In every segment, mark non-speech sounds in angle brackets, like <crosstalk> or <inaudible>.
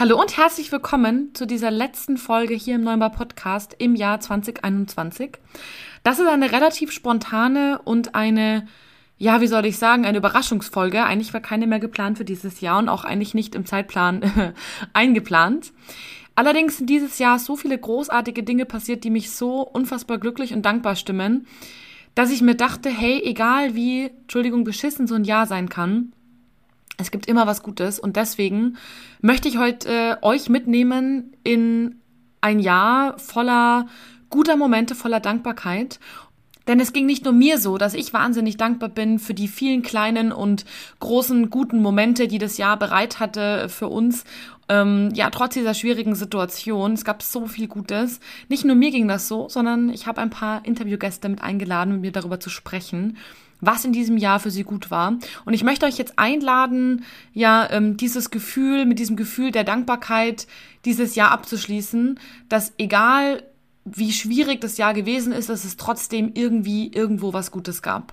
Hallo und herzlich willkommen zu dieser letzten Folge hier im Neumar Podcast im Jahr 2021. Das ist eine relativ spontane und eine, ja, wie soll ich sagen, eine Überraschungsfolge. Eigentlich war keine mehr geplant für dieses Jahr und auch eigentlich nicht im Zeitplan <laughs> eingeplant. Allerdings sind dieses Jahr so viele großartige Dinge passiert, die mich so unfassbar glücklich und dankbar stimmen, dass ich mir dachte, hey, egal wie, Entschuldigung, beschissen so ein Jahr sein kann, es gibt immer was Gutes und deswegen möchte ich heute äh, euch mitnehmen in ein Jahr voller guter Momente, voller Dankbarkeit. Denn es ging nicht nur mir so, dass ich wahnsinnig dankbar bin für die vielen kleinen und großen guten Momente, die das Jahr bereit hatte für uns. Ähm, ja, trotz dieser schwierigen Situation. Es gab so viel Gutes. Nicht nur mir ging das so, sondern ich habe ein paar Interviewgäste mit eingeladen, mit mir darüber zu sprechen was in diesem Jahr für sie gut war. Und ich möchte euch jetzt einladen, ja, ähm, dieses Gefühl, mit diesem Gefühl der Dankbarkeit dieses Jahr abzuschließen, dass egal wie schwierig das Jahr gewesen ist, dass es trotzdem irgendwie irgendwo was Gutes gab.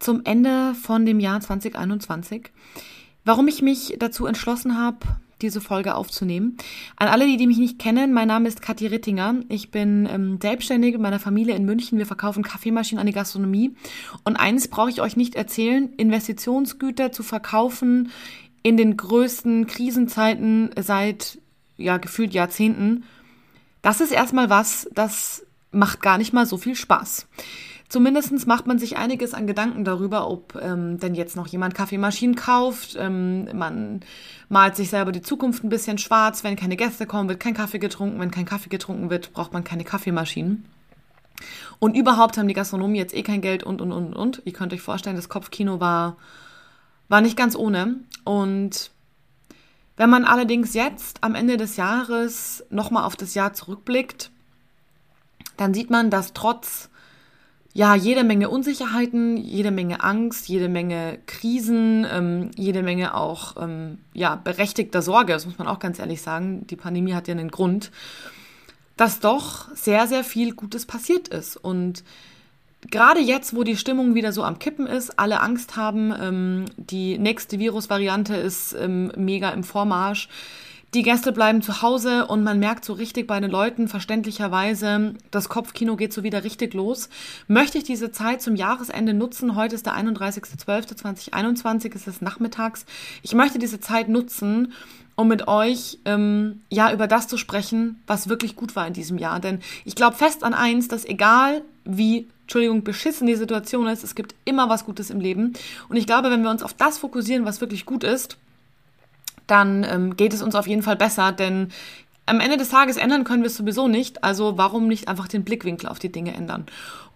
zum Ende von dem Jahr 2021. Warum ich mich dazu entschlossen habe, diese Folge aufzunehmen. An alle, die, die mich nicht kennen, mein Name ist Kathi Rittinger. Ich bin ähm, selbstständig mit meiner Familie in München. Wir verkaufen Kaffeemaschinen an die Gastronomie. Und eines brauche ich euch nicht erzählen, Investitionsgüter zu verkaufen in den größten Krisenzeiten seit, ja, gefühlt Jahrzehnten. Das ist erstmal was, das macht gar nicht mal so viel Spaß. Zumindestens macht man sich einiges an Gedanken darüber, ob ähm, denn jetzt noch jemand Kaffeemaschinen kauft. Ähm, man malt sich selber die Zukunft ein bisschen schwarz. Wenn keine Gäste kommen, wird kein Kaffee getrunken. Wenn kein Kaffee getrunken wird, braucht man keine Kaffeemaschinen. Und überhaupt haben die Gastronomen jetzt eh kein Geld und, und, und, und. Ihr könnt euch vorstellen, das Kopfkino war, war nicht ganz ohne. Und wenn man allerdings jetzt am Ende des Jahres nochmal auf das Jahr zurückblickt, dann sieht man, dass trotz ja, jede Menge Unsicherheiten, jede Menge Angst, jede Menge Krisen, ähm, jede Menge auch ja, berechtigter Sorge, das muss man auch ganz ehrlich sagen. Die Pandemie hat ja einen Grund, dass doch sehr, sehr viel Gutes passiert ist. Und gerade jetzt, wo die Stimmung wieder so am Kippen ist, alle Angst haben, ähm, die nächste Virusvariante ist ähm, mega im Vormarsch, die Gäste bleiben zu Hause und man merkt so richtig bei den Leuten verständlicherweise, das Kopfkino geht so wieder richtig los. Möchte ich diese Zeit zum Jahresende nutzen? Heute ist der 31.12.2021, es ist nachmittags. Ich möchte diese Zeit nutzen, um mit euch ähm, ja über das zu sprechen, was wirklich gut war in diesem Jahr. Denn ich glaube fest an eins, dass egal wie Entschuldigung, beschissen die Situation ist, es gibt immer was Gutes im Leben. Und ich glaube, wenn wir uns auf das fokussieren, was wirklich gut ist, dann ähm, geht es uns auf jeden Fall besser, denn am Ende des Tages ändern können wir es sowieso nicht, also warum nicht einfach den Blickwinkel auf die Dinge ändern?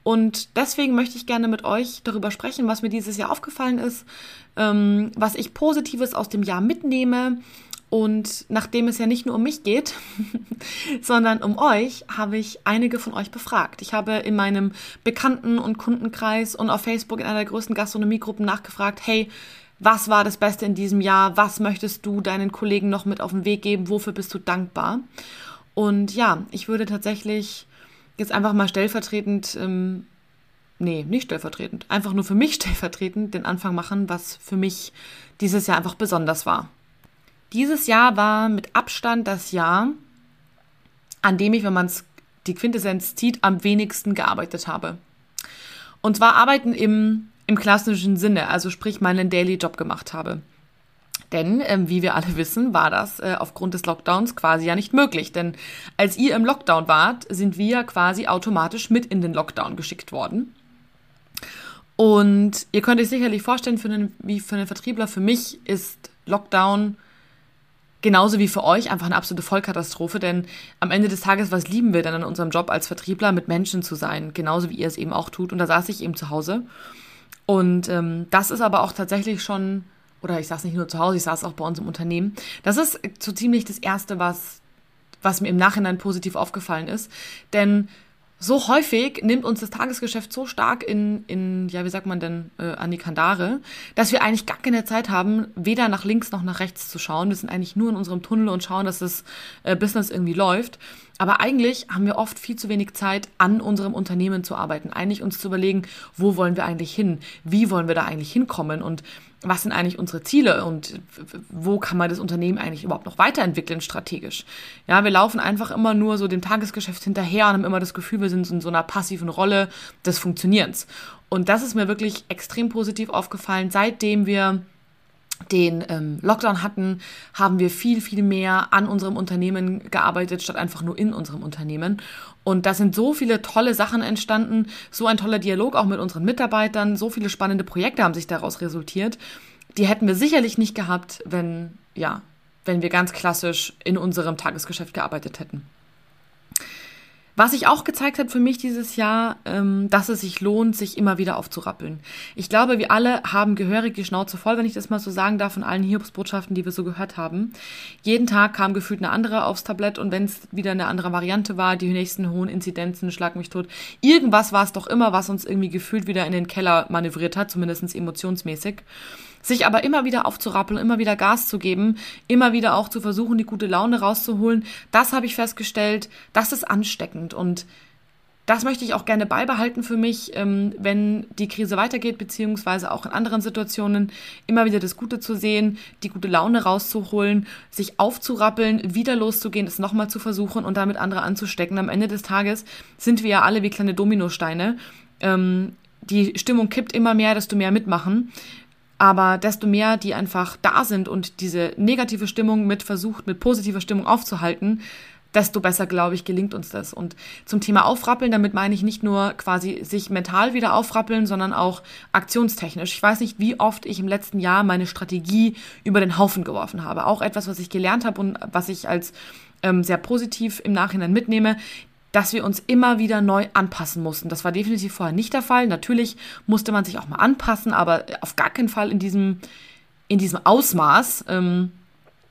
Und deswegen möchte ich gerne mit euch darüber sprechen, was mir dieses Jahr aufgefallen ist, ähm, was ich Positives aus dem Jahr mitnehme. Und nachdem es ja nicht nur um mich geht, <laughs> sondern um euch, habe ich einige von euch befragt. Ich habe in meinem Bekannten- und Kundenkreis und auf Facebook in einer der größten Gastronomiegruppen nachgefragt, hey, was war das Beste in diesem Jahr? Was möchtest du deinen Kollegen noch mit auf den Weg geben? Wofür bist du dankbar? Und ja, ich würde tatsächlich jetzt einfach mal stellvertretend, ähm, nee, nicht stellvertretend, einfach nur für mich <laughs> stellvertretend den Anfang machen, was für mich dieses Jahr einfach besonders war. Dieses Jahr war mit Abstand das Jahr, an dem ich, wenn man es die Quintessenz zieht, am wenigsten gearbeitet habe. Und zwar arbeiten im im klassischen Sinne, also sprich meinen Daily Job gemacht habe. Denn, ähm, wie wir alle wissen, war das äh, aufgrund des Lockdowns quasi ja nicht möglich. Denn als ihr im Lockdown wart, sind wir quasi automatisch mit in den Lockdown geschickt worden. Und ihr könnt euch sicherlich vorstellen, für einen, wie für einen Vertriebler, für mich ist Lockdown genauso wie für euch einfach eine absolute Vollkatastrophe, denn am Ende des Tages, was lieben wir denn an unserem Job als Vertriebler, mit Menschen zu sein, genauso wie ihr es eben auch tut. Und da saß ich eben zu Hause und ähm, das ist aber auch tatsächlich schon oder ich saß nicht nur zu Hause, ich saß auch bei uns im Unternehmen. Das ist so ziemlich das Erste, was, was mir im Nachhinein positiv aufgefallen ist. Denn so häufig nimmt uns das Tagesgeschäft so stark in, in ja, wie sagt man denn, äh, an die Kandare, dass wir eigentlich gar keine Zeit haben, weder nach links noch nach rechts zu schauen. Wir sind eigentlich nur in unserem Tunnel und schauen, dass das äh, Business irgendwie läuft. Aber eigentlich haben wir oft viel zu wenig Zeit, an unserem Unternehmen zu arbeiten. Eigentlich uns zu überlegen, wo wollen wir eigentlich hin? Wie wollen wir da eigentlich hinkommen? Und was sind eigentlich unsere Ziele und wo kann man das Unternehmen eigentlich überhaupt noch weiterentwickeln strategisch. Ja, wir laufen einfach immer nur so dem Tagesgeschäft hinterher und haben immer das Gefühl, wir sind in so einer passiven Rolle des Funktionierens. Und das ist mir wirklich extrem positiv aufgefallen, seitdem wir den ähm, Lockdown hatten, haben wir viel, viel mehr an unserem Unternehmen gearbeitet, statt einfach nur in unserem Unternehmen. Und da sind so viele tolle Sachen entstanden, so ein toller Dialog auch mit unseren Mitarbeitern, so viele spannende Projekte haben sich daraus resultiert. Die hätten wir sicherlich nicht gehabt, wenn, ja, wenn wir ganz klassisch in unserem Tagesgeschäft gearbeitet hätten. Was sich auch gezeigt hat für mich dieses Jahr, ähm, dass es sich lohnt, sich immer wieder aufzurappeln. Ich glaube, wir alle haben gehörig die Schnauze voll, wenn ich das mal so sagen darf, von allen Hiobsbotschaften, die wir so gehört haben. Jeden Tag kam gefühlt eine andere aufs Tablett und wenn es wieder eine andere Variante war, die nächsten hohen Inzidenzen, schlag mich tot, irgendwas war es doch immer, was uns irgendwie gefühlt wieder in den Keller manövriert hat, zumindest emotionsmäßig sich aber immer wieder aufzurappeln, immer wieder Gas zu geben, immer wieder auch zu versuchen, die gute Laune rauszuholen, das habe ich festgestellt, das ist ansteckend und das möchte ich auch gerne beibehalten für mich, ähm, wenn die Krise weitergeht, beziehungsweise auch in anderen Situationen immer wieder das Gute zu sehen, die gute Laune rauszuholen, sich aufzurappeln, wieder loszugehen, es nochmal zu versuchen und damit andere anzustecken. Am Ende des Tages sind wir ja alle wie kleine Dominosteine. Ähm, die Stimmung kippt immer mehr, desto mehr mitmachen. Aber desto mehr die einfach da sind und diese negative Stimmung mit versucht, mit positiver Stimmung aufzuhalten, desto besser, glaube ich, gelingt uns das. Und zum Thema Aufrappeln, damit meine ich nicht nur quasi sich mental wieder aufrappeln, sondern auch aktionstechnisch. Ich weiß nicht, wie oft ich im letzten Jahr meine Strategie über den Haufen geworfen habe. Auch etwas, was ich gelernt habe und was ich als ähm, sehr positiv im Nachhinein mitnehme dass wir uns immer wieder neu anpassen mussten. Das war definitiv vorher nicht der Fall. Natürlich musste man sich auch mal anpassen, aber auf gar keinen Fall in diesem, in diesem Ausmaß. Ähm,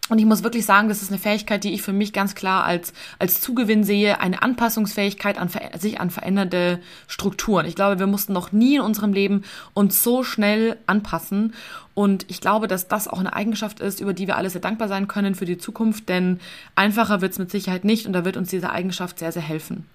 und ich muss wirklich sagen, das ist eine Fähigkeit, die ich für mich ganz klar als, als Zugewinn sehe, eine Anpassungsfähigkeit an sich an veränderte Strukturen. Ich glaube, wir mussten noch nie in unserem Leben uns so schnell anpassen. Und ich glaube, dass das auch eine Eigenschaft ist, über die wir alle sehr dankbar sein können für die Zukunft, denn einfacher wird es mit Sicherheit nicht und da wird uns diese Eigenschaft sehr, sehr helfen.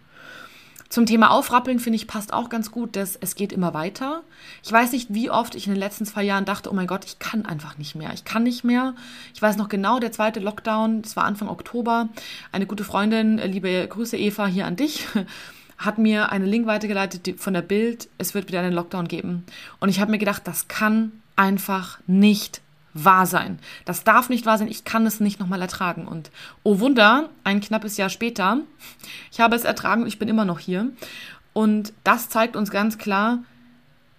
Zum Thema Aufrappeln finde ich passt auch ganz gut, dass es geht immer weiter. Ich weiß nicht, wie oft ich in den letzten zwei Jahren dachte, oh mein Gott, ich kann einfach nicht mehr. Ich kann nicht mehr. Ich weiß noch genau, der zweite Lockdown, das war Anfang Oktober. Eine gute Freundin, äh, liebe Grüße Eva hier an dich, <laughs> hat mir einen Link weitergeleitet von der Bild, es wird wieder einen Lockdown geben. Und ich habe mir gedacht, das kann einfach nicht wahr sein. Das darf nicht wahr sein. Ich kann es nicht nochmal ertragen. Und oh Wunder, ein knappes Jahr später, ich habe es ertragen und ich bin immer noch hier. Und das zeigt uns ganz klar,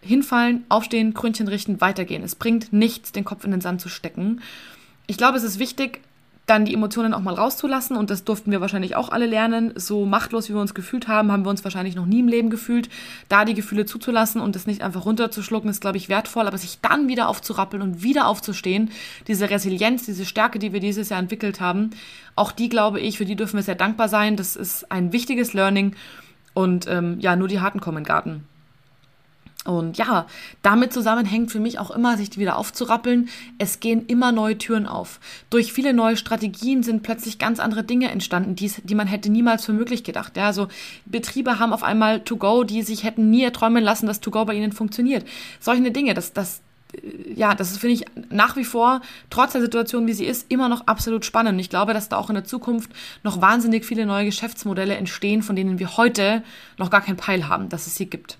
hinfallen, aufstehen, Krönchen richten, weitergehen. Es bringt nichts, den Kopf in den Sand zu stecken. Ich glaube, es ist wichtig, dann die Emotionen auch mal rauszulassen und das durften wir wahrscheinlich auch alle lernen. So machtlos, wie wir uns gefühlt haben, haben wir uns wahrscheinlich noch nie im Leben gefühlt. Da die Gefühle zuzulassen und das nicht einfach runterzuschlucken, ist, glaube ich, wertvoll, aber sich dann wieder aufzurappeln und wieder aufzustehen, diese Resilienz, diese Stärke, die wir dieses Jahr entwickelt haben, auch die, glaube ich, für die dürfen wir sehr dankbar sein. Das ist ein wichtiges Learning und ähm, ja, nur die Harten kommen in den Garten. Und ja, damit zusammenhängt für mich auch immer, sich wieder aufzurappeln. Es gehen immer neue Türen auf. Durch viele neue Strategien sind plötzlich ganz andere Dinge entstanden, die, die man hätte niemals für möglich gedacht. Ja, also Betriebe haben auf einmal To-Go, die sich hätten nie erträumen lassen, dass To-Go bei ihnen funktioniert. Solche Dinge, das, das, ja, das finde ich, nach wie vor, trotz der Situation, wie sie ist, immer noch absolut spannend. Und ich glaube, dass da auch in der Zukunft noch wahnsinnig viele neue Geschäftsmodelle entstehen, von denen wir heute noch gar keinen Peil haben, dass es sie gibt.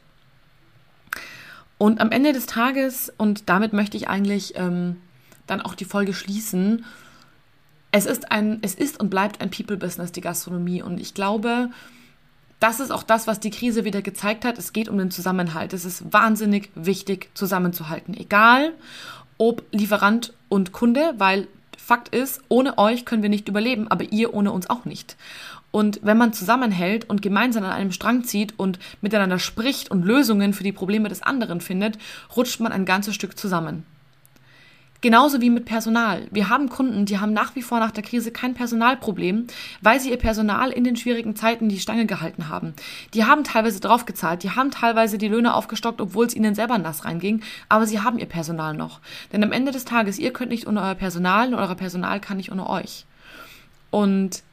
Und am Ende des Tages, und damit möchte ich eigentlich ähm, dann auch die Folge schließen, es ist ein, es ist und bleibt ein People-Business, die Gastronomie. Und ich glaube, das ist auch das, was die Krise wieder gezeigt hat. Es geht um den Zusammenhalt. Es ist wahnsinnig wichtig, zusammenzuhalten. Egal, ob Lieferant und Kunde, weil Fakt ist, ohne euch können wir nicht überleben, aber ihr ohne uns auch nicht. Und wenn man zusammenhält und gemeinsam an einem Strang zieht und miteinander spricht und Lösungen für die Probleme des anderen findet, rutscht man ein ganzes Stück zusammen. Genauso wie mit Personal. Wir haben Kunden, die haben nach wie vor nach der Krise kein Personalproblem, weil sie ihr Personal in den schwierigen Zeiten die Stange gehalten haben. Die haben teilweise draufgezahlt, die haben teilweise die Löhne aufgestockt, obwohl es ihnen selber nass reinging, aber sie haben ihr Personal noch. Denn am Ende des Tages, ihr könnt nicht ohne euer Personal und euer Personal kann nicht ohne euch. Und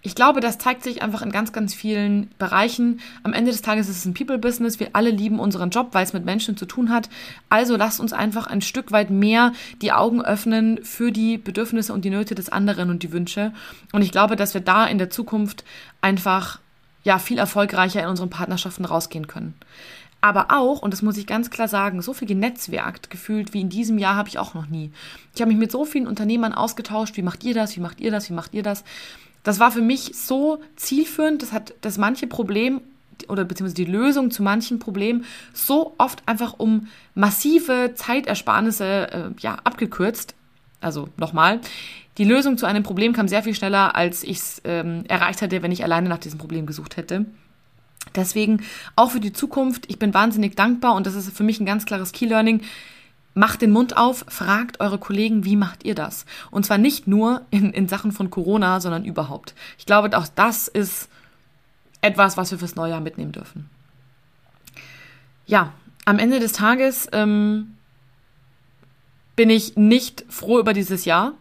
ich glaube, das zeigt sich einfach in ganz, ganz vielen Bereichen. Am Ende des Tages ist es ein People-Business. Wir alle lieben unseren Job, weil es mit Menschen zu tun hat. Also lasst uns einfach ein Stück weit mehr die Augen öffnen für die Bedürfnisse und die Nöte des anderen und die Wünsche. Und ich glaube, dass wir da in der Zukunft einfach ja viel erfolgreicher in unseren Partnerschaften rausgehen können. Aber auch, und das muss ich ganz klar sagen, so viel genetzwerkt gefühlt wie in diesem Jahr habe ich auch noch nie. Ich habe mich mit so vielen Unternehmern ausgetauscht, wie macht ihr das, wie macht ihr das, wie macht ihr das. Das war für mich so zielführend, das hat das manche Problem oder beziehungsweise die Lösung zu manchen Problemen so oft einfach um massive Zeitersparnisse äh, ja, abgekürzt. Also nochmal, die Lösung zu einem Problem kam sehr viel schneller, als ich es ähm, erreicht hätte, wenn ich alleine nach diesem Problem gesucht hätte. Deswegen auch für die Zukunft, ich bin wahnsinnig dankbar und das ist für mich ein ganz klares Key-Learning. Macht den Mund auf, fragt eure Kollegen, wie macht ihr das? Und zwar nicht nur in, in Sachen von Corona, sondern überhaupt. Ich glaube, auch das ist etwas, was wir fürs Neujahr mitnehmen dürfen. Ja, am Ende des Tages ähm, bin ich nicht froh über dieses Jahr.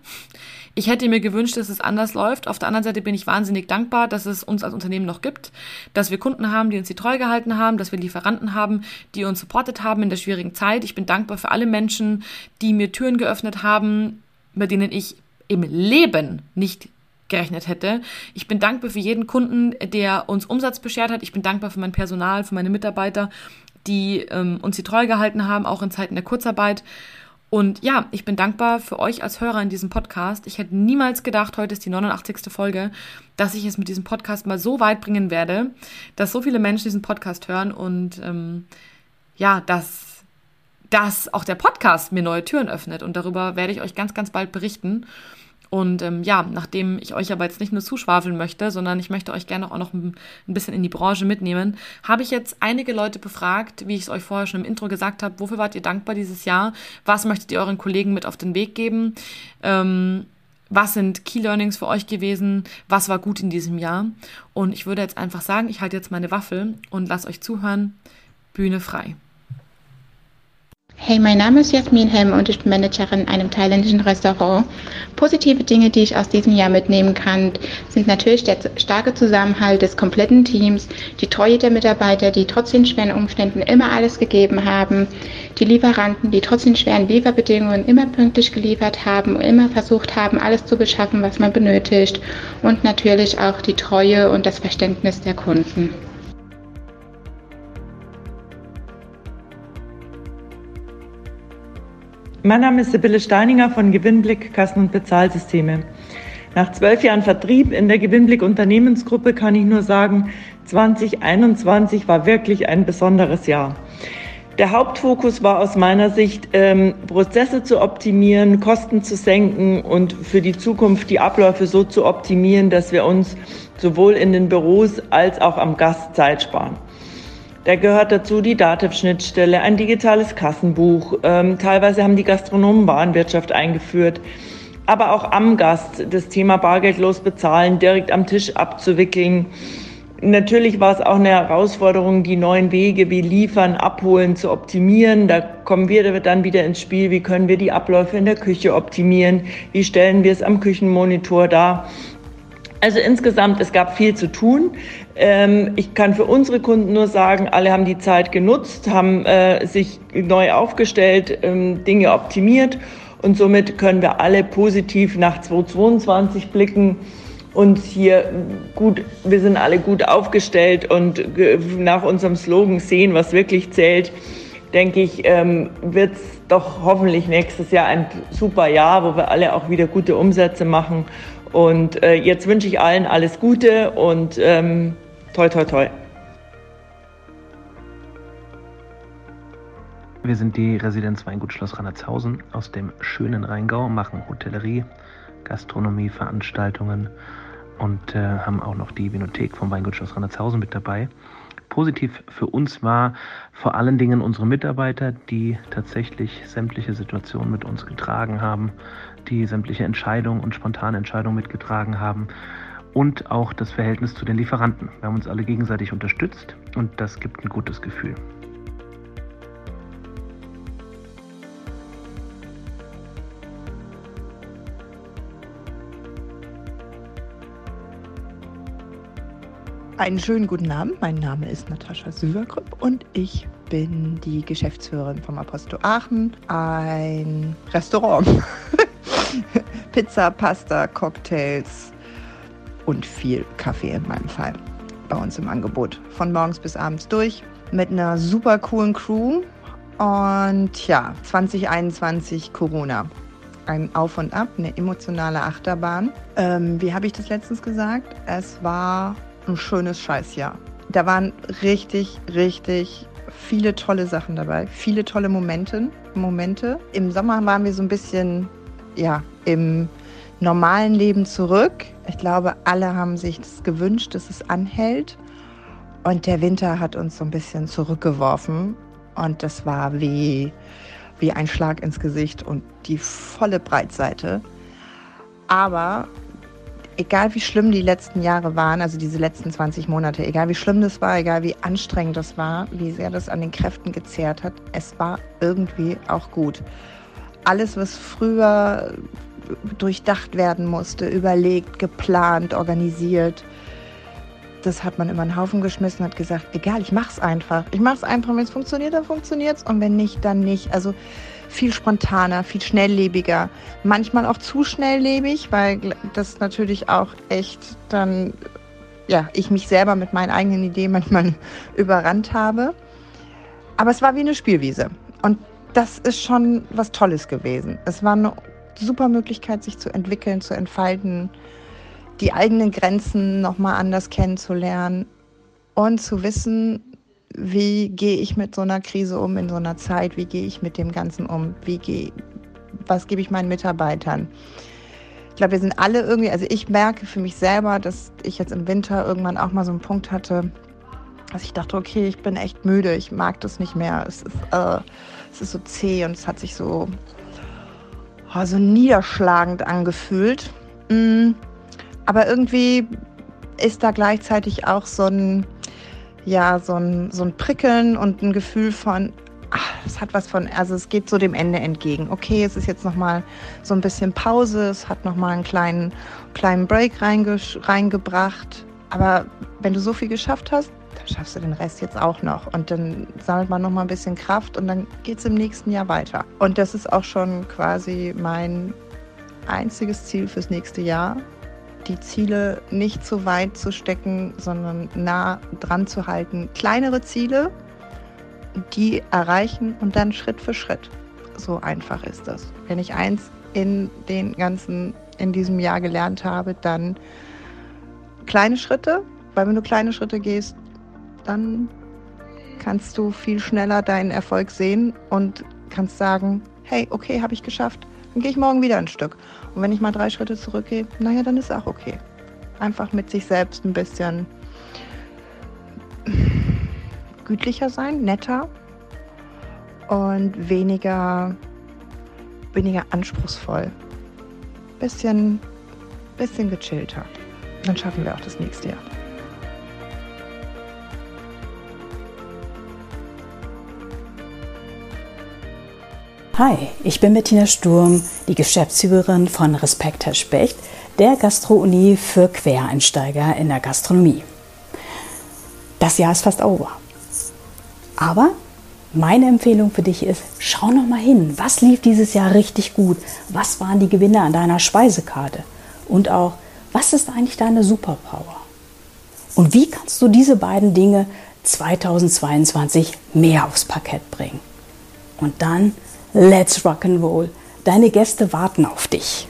Ich hätte mir gewünscht, dass es anders läuft. Auf der anderen Seite bin ich wahnsinnig dankbar, dass es uns als Unternehmen noch gibt, dass wir Kunden haben, die uns die treu gehalten haben, dass wir Lieferanten haben, die uns supportet haben in der schwierigen Zeit. Ich bin dankbar für alle Menschen, die mir Türen geöffnet haben, mit denen ich im Leben nicht gerechnet hätte. Ich bin dankbar für jeden Kunden, der uns Umsatz beschert hat. Ich bin dankbar für mein Personal, für meine Mitarbeiter, die ähm, uns die treu gehalten haben, auch in Zeiten der Kurzarbeit. Und ja, ich bin dankbar für euch als Hörer in diesem Podcast. Ich hätte niemals gedacht, heute ist die 89. Folge, dass ich es mit diesem Podcast mal so weit bringen werde, dass so viele Menschen diesen Podcast hören und ähm, ja, dass, dass auch der Podcast mir neue Türen öffnet. Und darüber werde ich euch ganz, ganz bald berichten. Und ähm, ja, nachdem ich euch aber jetzt nicht nur zuschwafeln möchte, sondern ich möchte euch gerne auch noch ein, bisschen in die Branche mitnehmen, habe ich jetzt einige Leute befragt, wie ich es euch vorher schon im Intro gesagt habe, wofür wart ihr dankbar dieses Jahr? Was möchtet ihr euren Kollegen mit auf den Weg geben? Ähm, was sind Key Learnings für euch gewesen? Was war gut in diesem Jahr? Und ich würde jetzt einfach sagen, ich halte jetzt meine Waffel und lasse euch zuhören. Bühne frei. Hey, mein Name ist Jasmin Helm und ich bin Managerin in einem thailändischen Restaurant. Positive Dinge, die ich aus diesem Jahr mitnehmen kann, sind natürlich der starke Zusammenhalt des kompletten Teams, die Treue der Mitarbeiter, die trotz den schweren Umständen immer alles gegeben haben, die Lieferanten, die trotz den schweren Lieferbedingungen immer pünktlich geliefert haben, immer versucht haben, alles zu beschaffen, was man benötigt und natürlich auch die Treue und das Verständnis der Kunden. Mein Name ist Sibylle Steininger von Gewinnblick Kassen- und Bezahlsysteme. Nach zwölf Jahren Vertrieb in der Gewinnblick Unternehmensgruppe kann ich nur sagen, 2021 war wirklich ein besonderes Jahr. Der Hauptfokus war aus meiner Sicht, ähm, Prozesse zu optimieren, Kosten zu senken und für die Zukunft die Abläufe so zu optimieren, dass wir uns sowohl in den Büros als auch am Gast Zeit sparen. Da gehört dazu die Dativ-Schnittstelle, ein digitales Kassenbuch. Ähm, teilweise haben die Gastronomen Warenwirtschaft eingeführt. Aber auch am Gast das Thema bargeldlos bezahlen, direkt am Tisch abzuwickeln. Natürlich war es auch eine Herausforderung, die neuen Wege wie Liefern, Abholen zu optimieren. Da kommen wir dann wieder ins Spiel. Wie können wir die Abläufe in der Küche optimieren? Wie stellen wir es am Küchenmonitor dar? Also insgesamt, es gab viel zu tun. Ähm, ich kann für unsere Kunden nur sagen, alle haben die Zeit genutzt, haben äh, sich neu aufgestellt, ähm, Dinge optimiert und somit können wir alle positiv nach 2022 blicken und hier gut, wir sind alle gut aufgestellt und nach unserem Slogan sehen, was wirklich zählt, denke ich, ähm, wird es doch hoffentlich nächstes Jahr ein super Jahr, wo wir alle auch wieder gute Umsätze machen und äh, jetzt wünsche ich allen alles Gute und ähm, toi, toi, toi. Wir sind die Residenz Weingut Schloss Rannertshausen aus dem schönen Rheingau, machen Hotellerie, Gastronomie, Veranstaltungen und äh, haben auch noch die Vinothek vom Weingut Schloss Rannertshausen mit dabei. Positiv für uns war vor allen Dingen unsere Mitarbeiter, die tatsächlich sämtliche Situationen mit uns getragen haben, die sämtliche Entscheidungen und spontane Entscheidungen mitgetragen haben und auch das Verhältnis zu den Lieferanten. Wir haben uns alle gegenseitig unterstützt und das gibt ein gutes Gefühl. Einen schönen guten Abend. Mein Name ist Natascha Süvergrüpp und ich bin die Geschäftsführerin vom Apostel Aachen, ein Restaurant. <laughs> <laughs> Pizza, Pasta, Cocktails und viel Kaffee in meinem Fall bei uns im Angebot. Von morgens bis abends durch mit einer super coolen Crew. Und ja, 2021 Corona. Ein Auf und Ab, eine emotionale Achterbahn. Ähm, wie habe ich das letztens gesagt? Es war ein schönes Scheißjahr. Da waren richtig, richtig viele tolle Sachen dabei, viele tolle Momente. Momente. Im Sommer waren wir so ein bisschen, ja, im normalen Leben zurück. Ich glaube, alle haben sich das gewünscht, dass es anhält. Und der Winter hat uns so ein bisschen zurückgeworfen. Und das war wie, wie ein Schlag ins Gesicht und die volle Breitseite. Aber egal wie schlimm die letzten Jahre waren, also diese letzten 20 Monate, egal wie schlimm das war, egal wie anstrengend das war, wie sehr das an den Kräften gezehrt hat, es war irgendwie auch gut. Alles, was früher durchdacht werden musste, überlegt, geplant, organisiert, das hat man immer einen Haufen geschmissen und hat gesagt, egal, ich mach's einfach. Ich mach's einfach, wenn es funktioniert, dann funktioniert's und wenn nicht, dann nicht. Also viel spontaner, viel schnelllebiger, manchmal auch zu schnelllebig, weil das natürlich auch echt dann, ja, ich mich selber mit meinen eigenen Ideen manchmal <laughs> überrannt habe. Aber es war wie eine Spielwiese. Und das ist schon was Tolles gewesen. Es war eine super Möglichkeit, sich zu entwickeln, zu entfalten, die eigenen Grenzen nochmal anders kennenzulernen und zu wissen, wie gehe ich mit so einer Krise um in so einer Zeit, wie gehe ich mit dem Ganzen um, wie gehe, was gebe ich meinen Mitarbeitern. Ich glaube, wir sind alle irgendwie, also ich merke für mich selber, dass ich jetzt im Winter irgendwann auch mal so einen Punkt hatte, dass ich dachte, okay, ich bin echt müde, ich mag das nicht mehr, es ist, äh, es ist so zäh und es hat sich so, oh, so niederschlagend angefühlt. Mm, aber irgendwie ist da gleichzeitig auch so ein, ja so ein, so ein Prickeln und ein Gefühl von, ach, es hat was von, also es geht so dem Ende entgegen. Okay, es ist jetzt nochmal so ein bisschen Pause, es hat nochmal einen kleinen, kleinen Break reingebracht. Aber wenn du so viel geschafft hast, schaffst du den Rest jetzt auch noch. Und dann sammelt man nochmal ein bisschen Kraft und dann geht es im nächsten Jahr weiter. Und das ist auch schon quasi mein einziges Ziel fürs nächste Jahr, die Ziele nicht zu weit zu stecken, sondern nah dran zu halten. Kleinere Ziele, die erreichen und dann Schritt für Schritt. So einfach ist das. Wenn ich eins in den ganzen, in diesem Jahr gelernt habe, dann kleine Schritte, weil wenn du kleine Schritte gehst, dann kannst du viel schneller deinen Erfolg sehen und kannst sagen, hey, okay, habe ich geschafft, dann gehe ich morgen wieder ein Stück. Und wenn ich mal drei Schritte zurückgehe, naja, dann ist auch okay. Einfach mit sich selbst ein bisschen gütlicher sein, netter und weniger, weniger anspruchsvoll. Bisschen, bisschen gechillter. Dann schaffen wir auch das nächste Jahr. Hi, ich bin Bettina Sturm, die Geschäftsführerin von Respekt Herr Specht, der Gastro-Uni für Quereinsteiger in der Gastronomie. Das Jahr ist fast over. Aber meine Empfehlung für dich ist, schau noch mal hin, was lief dieses Jahr richtig gut? Was waren die Gewinne an deiner Speisekarte? Und auch, was ist eigentlich deine Superpower? Und wie kannst du diese beiden Dinge 2022 mehr aufs Parkett bringen? Und dann Let's rock and roll. Deine Gäste warten auf dich.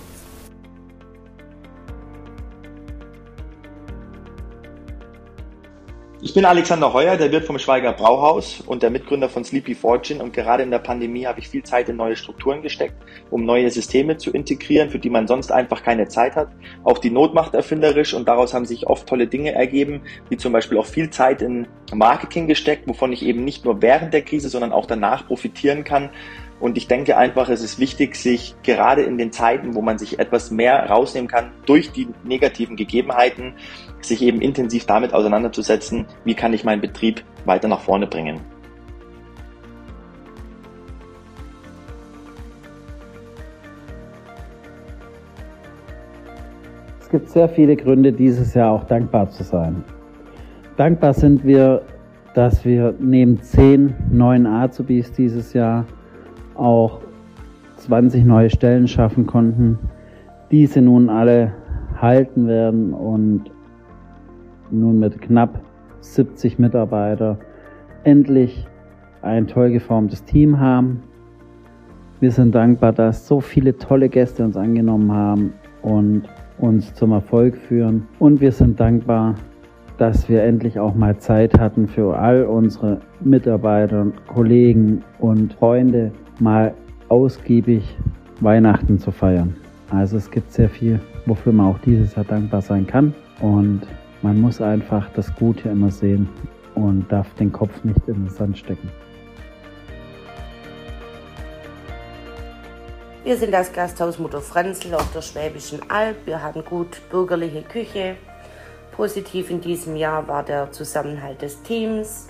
Ich bin Alexander Heuer, der Wirt vom Schweiger Brauhaus und der Mitgründer von Sleepy Fortune und gerade in der Pandemie habe ich viel Zeit in neue Strukturen gesteckt, um neue Systeme zu integrieren, für die man sonst einfach keine Zeit hat. Auch die Not macht erfinderisch und daraus haben sich oft tolle Dinge ergeben, wie zum Beispiel auch viel Zeit in Marketing gesteckt, wovon ich eben nicht nur während der Krise, sondern auch danach profitieren kann. Und ich denke einfach, es ist wichtig, sich gerade in den Zeiten, wo man sich etwas mehr rausnehmen kann durch die negativen Gegebenheiten, sich eben intensiv damit auseinanderzusetzen, wie kann ich meinen Betrieb weiter nach vorne bringen. Es gibt sehr viele Gründe, dieses Jahr auch dankbar zu sein. Dankbar sind wir, dass wir neben zehn neuen Azubis dieses Jahr auch 20 neue Stellen schaffen konnten. Diese nun alle halten werden und nun mit knapp 70 Mitarbeitern endlich ein toll geformtes Team haben. Wir sind dankbar, dass so viele tolle Gäste uns angenommen haben und uns zum Erfolg führen. Und wir sind dankbar, dass wir endlich auch mal Zeit hatten für all unsere Mitarbeiter, Kollegen und Freunde, mal ausgiebig Weihnachten zu feiern. Also es gibt sehr viel, wofür man auch dieses Jahr dankbar sein kann. Und man muss einfach das Gute immer sehen und darf den Kopf nicht in den Sand stecken. Wir sind das Gasthaus Mutter Franzl auf der Schwäbischen Alb. Wir haben gut bürgerliche Küche. Positiv in diesem Jahr war der Zusammenhalt des Teams,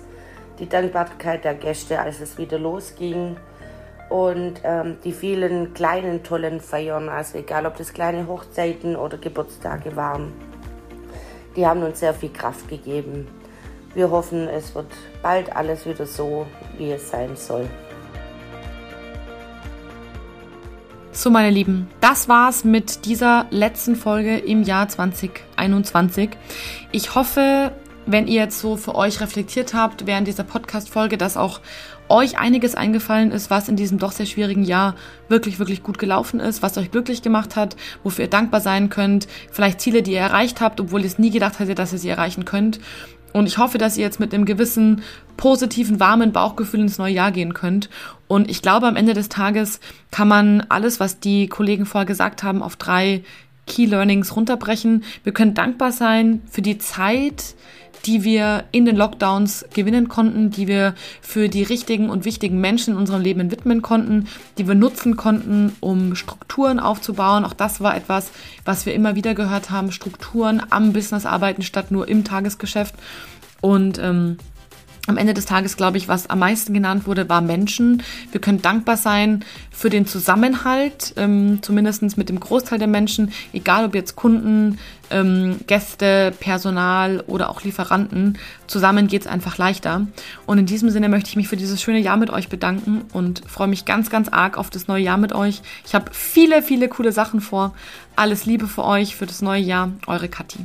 die Dankbarkeit der Gäste, als es wieder losging und ähm, die vielen kleinen tollen Feiern, also egal ob das kleine Hochzeiten oder Geburtstage waren, die haben uns sehr viel Kraft gegeben. Wir hoffen, es wird bald alles wieder so, wie es sein soll. So, meine Lieben, das war's mit dieser letzten Folge im Jahr 2021. Ich hoffe, wenn ihr jetzt so für euch reflektiert habt während dieser Podcast-Folge, dass auch euch einiges eingefallen ist, was in diesem doch sehr schwierigen Jahr wirklich, wirklich gut gelaufen ist, was euch glücklich gemacht hat, wofür ihr dankbar sein könnt, vielleicht Ziele, die ihr erreicht habt, obwohl ihr es nie gedacht hättet, dass ihr sie erreichen könnt. Und ich hoffe, dass ihr jetzt mit einem gewissen positiven, warmen Bauchgefühl ins neue Jahr gehen könnt. Und ich glaube, am Ende des Tages kann man alles, was die Kollegen vorher gesagt haben, auf drei Key Learnings runterbrechen. Wir können dankbar sein für die Zeit, die wir in den Lockdowns gewinnen konnten, die wir für die richtigen und wichtigen Menschen in unserem Leben widmen konnten, die wir nutzen konnten, um Strukturen aufzubauen. Auch das war etwas, was wir immer wieder gehört haben, Strukturen am Business arbeiten statt nur im Tagesgeschäft. Und ähm, am Ende des Tages, glaube ich, was am meisten genannt wurde, war Menschen. Wir können dankbar sein für den Zusammenhalt, ähm, zumindest mit dem Großteil der Menschen, egal ob jetzt Kunden, ähm, Gäste, Personal oder auch Lieferanten. Zusammen geht es einfach leichter. Und in diesem Sinne möchte ich mich für dieses schöne Jahr mit euch bedanken und freue mich ganz, ganz arg auf das neue Jahr mit euch. Ich habe viele, viele coole Sachen vor. Alles Liebe für euch für das neue Jahr. Eure Kathi.